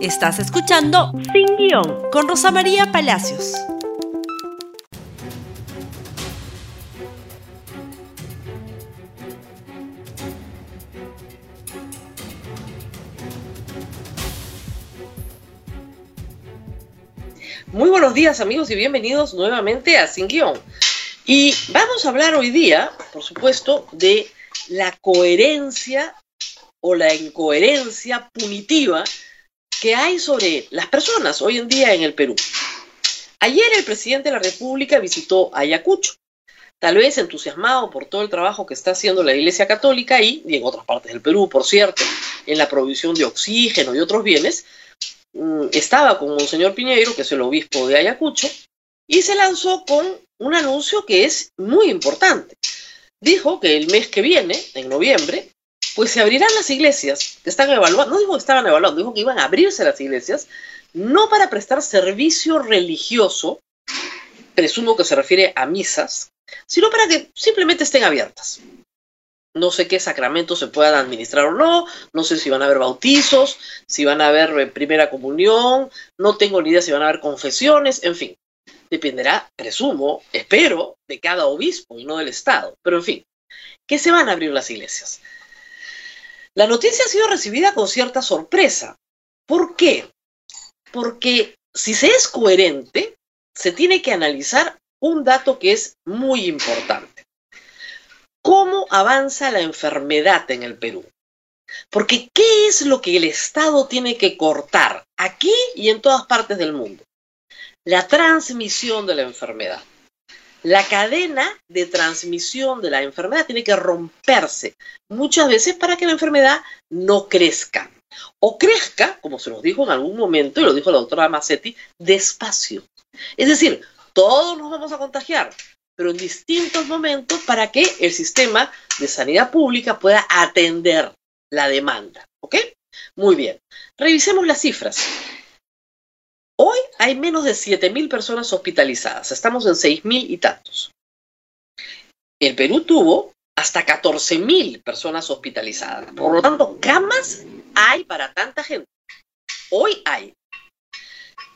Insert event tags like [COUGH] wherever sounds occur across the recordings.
Estás escuchando Sin Guión con Rosa María Palacios. Muy buenos días amigos y bienvenidos nuevamente a Sin Guión. Y vamos a hablar hoy día, por supuesto, de la coherencia o la incoherencia punitiva que hay sobre las personas hoy en día en el Perú. Ayer el presidente de la República visitó Ayacucho, tal vez entusiasmado por todo el trabajo que está haciendo la Iglesia Católica y en otras partes del Perú, por cierto, en la provisión de oxígeno y otros bienes, mm, estaba con Monseñor Piñeiro, que es el obispo de Ayacucho, y se lanzó con un anuncio que es muy importante. Dijo que el mes que viene, en noviembre, pues se abrirán las iglesias que están evaluando, no dijo que estaban evaluando, dijo que iban a abrirse las iglesias, no para prestar servicio religioso, presumo que se refiere a misas, sino para que simplemente estén abiertas. No sé qué sacramentos se puedan administrar o no, no sé si van a haber bautizos, si van a haber eh, primera comunión, no tengo ni idea si van a haber confesiones, en fin. Dependerá, presumo, espero, de cada obispo y no del Estado. Pero en fin, que se van a abrir las iglesias. La noticia ha sido recibida con cierta sorpresa. ¿Por qué? Porque si se es coherente, se tiene que analizar un dato que es muy importante. ¿Cómo avanza la enfermedad en el Perú? Porque ¿qué es lo que el Estado tiene que cortar aquí y en todas partes del mundo? La transmisión de la enfermedad. La cadena de transmisión de la enfermedad tiene que romperse muchas veces para que la enfermedad no crezca. O crezca, como se nos dijo en algún momento, y lo dijo la doctora Massetti, despacio. Es decir, todos nos vamos a contagiar, pero en distintos momentos para que el sistema de sanidad pública pueda atender la demanda. ¿Ok? Muy bien. Revisemos las cifras. Hay menos de 7.000 personas hospitalizadas, estamos en 6.000 y tantos. El Perú tuvo hasta 14.000 personas hospitalizadas. Por lo tanto, camas hay para tanta gente. Hoy hay.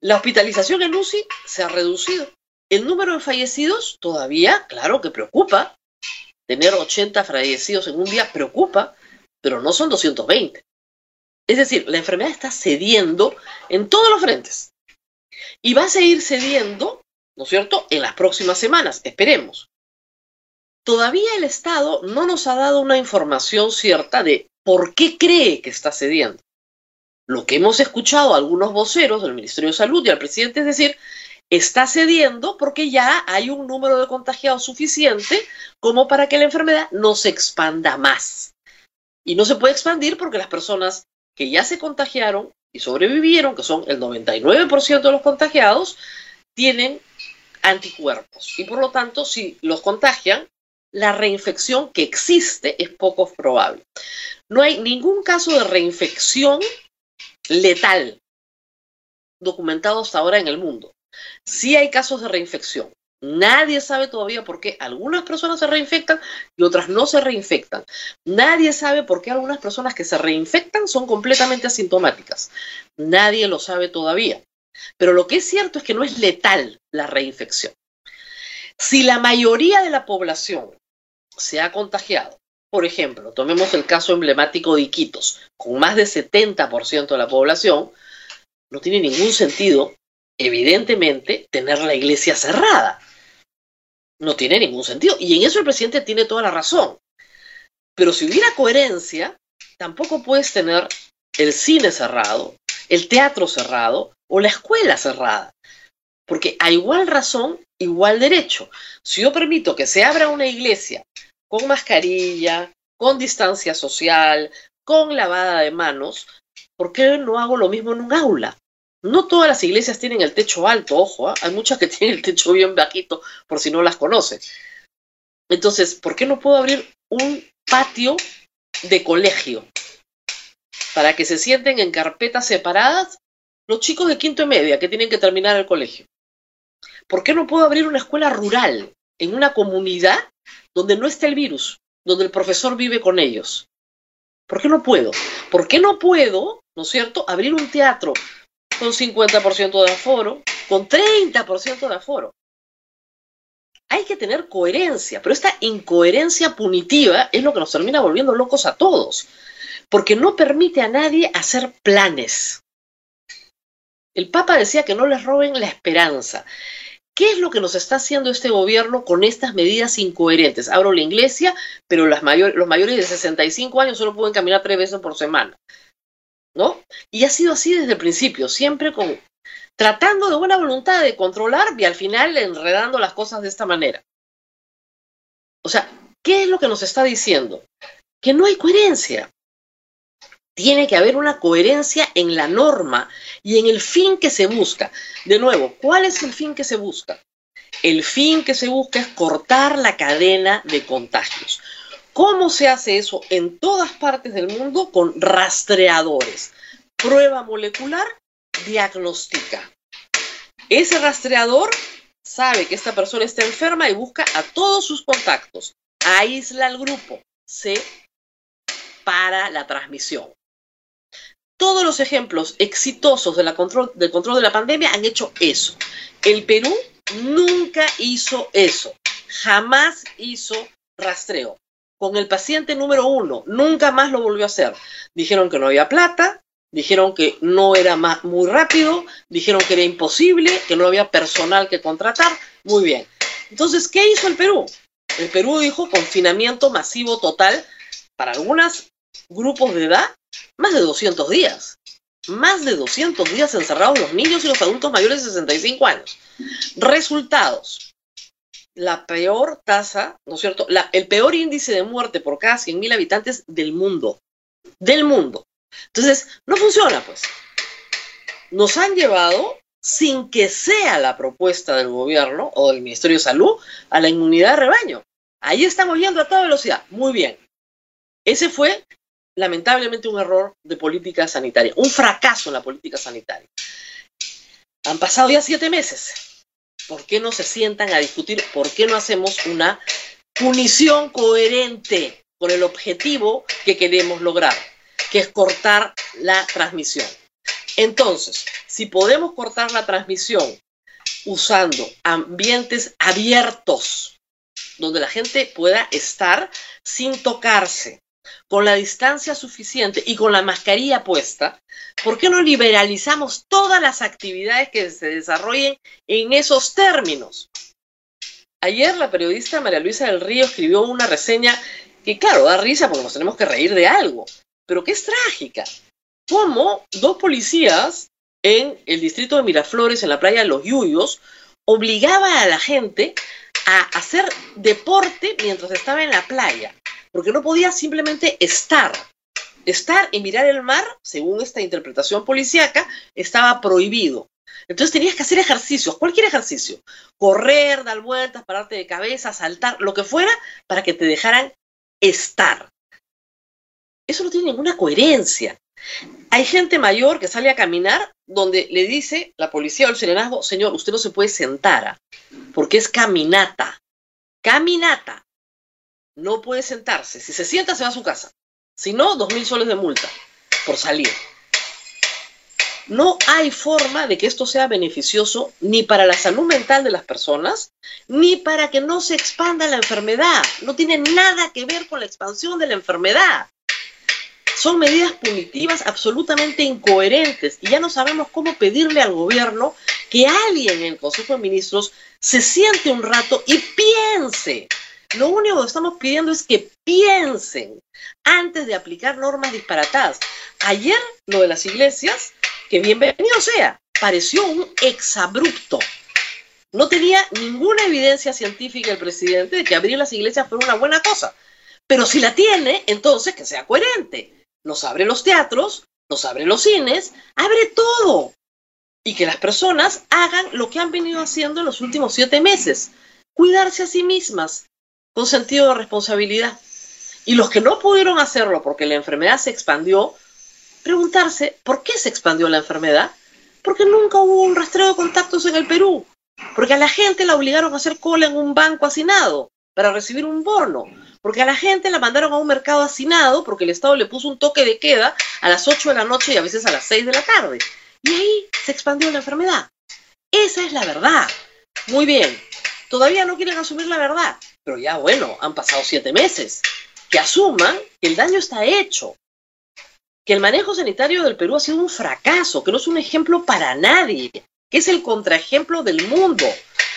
La hospitalización en UCI se ha reducido. El número de fallecidos todavía, claro que preocupa. Tener 80 fallecidos en un día preocupa, pero no son 220. Es decir, la enfermedad está cediendo en todos los frentes y va a seguir cediendo, ¿no es cierto?, en las próximas semanas, esperemos. Todavía el Estado no nos ha dado una información cierta de por qué cree que está cediendo. Lo que hemos escuchado a algunos voceros del Ministerio de Salud y al presidente es decir, está cediendo porque ya hay un número de contagiados suficiente como para que la enfermedad no se expanda más. Y no se puede expandir porque las personas que ya se contagiaron y sobrevivieron, que son el 99% de los contagiados, tienen anticuerpos. Y por lo tanto, si los contagian, la reinfección que existe es poco probable. No hay ningún caso de reinfección letal documentado hasta ahora en el mundo. Sí hay casos de reinfección. Nadie sabe todavía por qué algunas personas se reinfectan y otras no se reinfectan. Nadie sabe por qué algunas personas que se reinfectan son completamente asintomáticas. Nadie lo sabe todavía. Pero lo que es cierto es que no es letal la reinfección. Si la mayoría de la población se ha contagiado, por ejemplo, tomemos el caso emblemático de Iquitos, con más de 70% de la población, no tiene ningún sentido, evidentemente, tener la iglesia cerrada no tiene ningún sentido. Y en eso el presidente tiene toda la razón. Pero si hubiera coherencia, tampoco puedes tener el cine cerrado, el teatro cerrado o la escuela cerrada. Porque a igual razón, igual derecho. Si yo permito que se abra una iglesia con mascarilla, con distancia social, con lavada de manos, ¿por qué no hago lo mismo en un aula? No todas las iglesias tienen el techo alto, ojo, ¿ah? hay muchas que [LAUGHS] tienen el techo bien bajito por si no las conocen. Entonces, ¿por qué no puedo abrir un patio de colegio? Para que se sienten en carpetas separadas los chicos de quinto y media que tienen que terminar el colegio. ¿Por qué no puedo abrir una escuela rural en una comunidad donde no está el virus, donde el profesor vive con ellos? ¿Por qué no puedo? ¿Por qué no puedo ¿no es cierto?, abrir un teatro con 50% de aforo, con 30% de aforo. Hay que tener coherencia, pero esta incoherencia punitiva es lo que nos termina volviendo locos a todos, porque no permite a nadie hacer planes. El Papa decía que no les roben la esperanza. ¿Qué es lo que nos está haciendo este gobierno con estas medidas incoherentes? Abro la iglesia, pero los mayores de 65 años solo pueden caminar tres veces por semana. ¿No? Y ha sido así desde el principio, siempre con tratando de buena voluntad de controlar y al final enredando las cosas de esta manera. O sea, ¿qué es lo que nos está diciendo? Que no hay coherencia. Tiene que haber una coherencia en la norma y en el fin que se busca. De nuevo, ¿cuál es el fin que se busca? El fin que se busca es cortar la cadena de contagios. ¿Cómo se hace eso en todas partes del mundo? Con rastreadores. Prueba molecular, diagnostica. Ese rastreador sabe que esta persona está enferma y busca a todos sus contactos. Aísla al grupo. Se para la transmisión todos los ejemplos exitosos del control de la pandemia han hecho eso. El Perú nunca hizo eso, jamás hizo rastreo. Con el paciente número uno, nunca más lo volvió a hacer. Dijeron que no había plata, dijeron que no era muy rápido, dijeron que era imposible, que no había personal que contratar. Muy bien. Entonces, ¿qué hizo el Perú? El Perú dijo confinamiento masivo total para algunos grupos de edad más de 200 días. Más de 200 días encerrados los niños y los adultos mayores de 65 años. Resultados. La peor tasa, ¿no es cierto? el peor índice de muerte por cada 100.000 habitantes del mundo. Del mundo. Entonces, no funciona, pues. Nos han llevado, sin que sea la propuesta del gobierno o del Ministerio de Salud, a la inmunidad de rebaño. Ahí estamos yendo a toda velocidad. Muy bien. Ese fue lamentablemente un error de política sanitaria, un fracaso en la política sanitaria. Han pasado ya siete meses. ¿Por qué no se sientan a discutir? ¿Por qué no hacemos una punición coherente con el objetivo que queremos lograr, que es cortar la transmisión? Entonces, si podemos cortar la transmisión usando ambientes abiertos, donde la gente pueda estar sin tocarse, con la distancia suficiente y con la mascarilla puesta, ¿por qué no liberalizamos todas las actividades que se desarrollen en esos términos? Ayer la periodista María Luisa del Río escribió una reseña que, claro, da risa porque nos tenemos que reír de algo, pero que es trágica. Cómo dos policías en el distrito de Miraflores, en la playa de Los Yuyos, obligaba a la gente a hacer deporte mientras estaba en la playa porque no podía simplemente estar. Estar y mirar el mar, según esta interpretación policíaca, estaba prohibido. Entonces tenías que hacer ejercicios, cualquier ejercicio, correr, dar vueltas, pararte de cabeza, saltar, lo que fuera, para que te dejaran estar. Eso no tiene ninguna coherencia. Hay gente mayor que sale a caminar donde le dice la policía o el serenazgo, señor, usted no se puede sentar, porque es caminata. Caminata no puede sentarse. Si se sienta, se va a su casa. Si no, dos mil soles de multa por salir. No hay forma de que esto sea beneficioso ni para la salud mental de las personas, ni para que no se expanda la enfermedad. No tiene nada que ver con la expansión de la enfermedad. Son medidas punitivas absolutamente incoherentes y ya no sabemos cómo pedirle al gobierno que alguien en el Consejo de Ministros se siente un rato y piense lo único que estamos pidiendo es que piensen antes de aplicar normas disparatadas. Ayer lo de las iglesias, que bienvenido sea, pareció un exabrupto. No tenía ninguna evidencia científica el presidente de que abrir las iglesias fuera una buena cosa. Pero si la tiene, entonces que sea coherente. Nos abre los teatros, nos abre los cines, abre todo. Y que las personas hagan lo que han venido haciendo en los últimos siete meses. Cuidarse a sí mismas, con sentido de responsabilidad. Y los que no pudieron hacerlo porque la enfermedad se expandió, preguntarse, ¿por qué se expandió la enfermedad? Porque nunca hubo un rastreo de contactos en el Perú. Porque a la gente la obligaron a hacer cola en un banco hacinado para recibir un bono. porque a la gente la mandaron a un mercado hacinado porque el Estado le puso un toque de queda a las 8 de la noche y a veces a las 6 de la tarde. Y ahí se expandió la enfermedad. Esa es la verdad. Muy bien. Todavía no quieren asumir la verdad, pero ya bueno, han pasado siete meses. Que asuman que el daño está hecho, que el manejo sanitario del Perú ha sido un fracaso, que no es un ejemplo para nadie, que es el contraejemplo del mundo.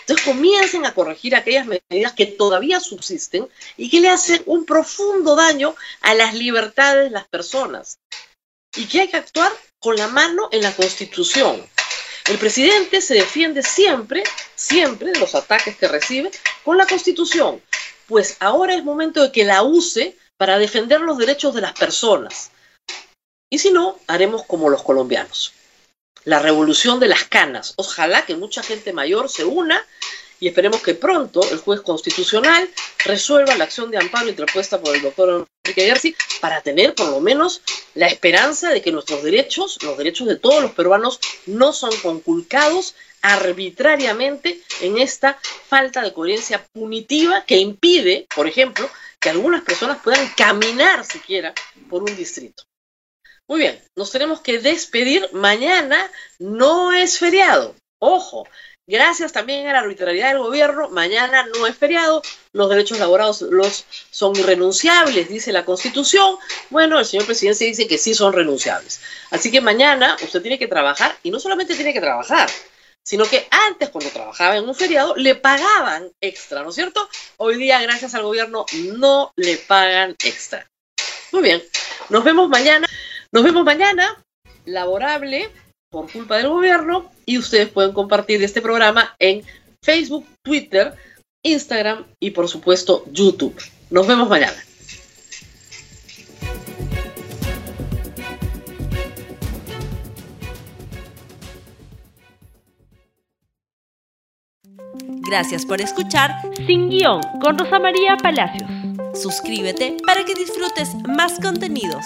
Entonces comiencen a corregir aquellas medidas que todavía subsisten y que le hacen un profundo daño a las libertades de las personas. Y que hay que actuar con la mano en la Constitución. El presidente se defiende siempre, siempre de los ataques que recibe con la Constitución. Pues ahora es momento de que la use para defender los derechos de las personas. Y si no, haremos como los colombianos. La revolución de las canas. Ojalá que mucha gente mayor se una y esperemos que pronto el juez constitucional resuelva la acción de amparo interpuesta por el doctor Enrique García para tener por lo menos la esperanza de que nuestros derechos, los derechos de todos los peruanos, no son conculcados arbitrariamente en esta falta de coherencia punitiva que impide, por ejemplo, que algunas personas puedan caminar siquiera por un distrito. Muy bien, nos tenemos que despedir. Mañana no es feriado. Ojo, gracias también a la arbitrariedad del gobierno, mañana no es feriado, los derechos laborados los, son irrenunciables, dice la Constitución. Bueno, el señor presidente dice que sí son renunciables. Así que mañana usted tiene que trabajar y no solamente tiene que trabajar, sino que antes cuando trabajaba en un feriado le pagaban extra, ¿no es cierto? Hoy día, gracias al gobierno, no le pagan extra. Muy bien, nos vemos mañana. Nos vemos mañana, laborable por culpa del gobierno, y ustedes pueden compartir este programa en Facebook, Twitter, Instagram y por supuesto YouTube. Nos vemos mañana. Gracias por escuchar Sin Guión con Rosa María Palacios. Suscríbete para que disfrutes más contenidos.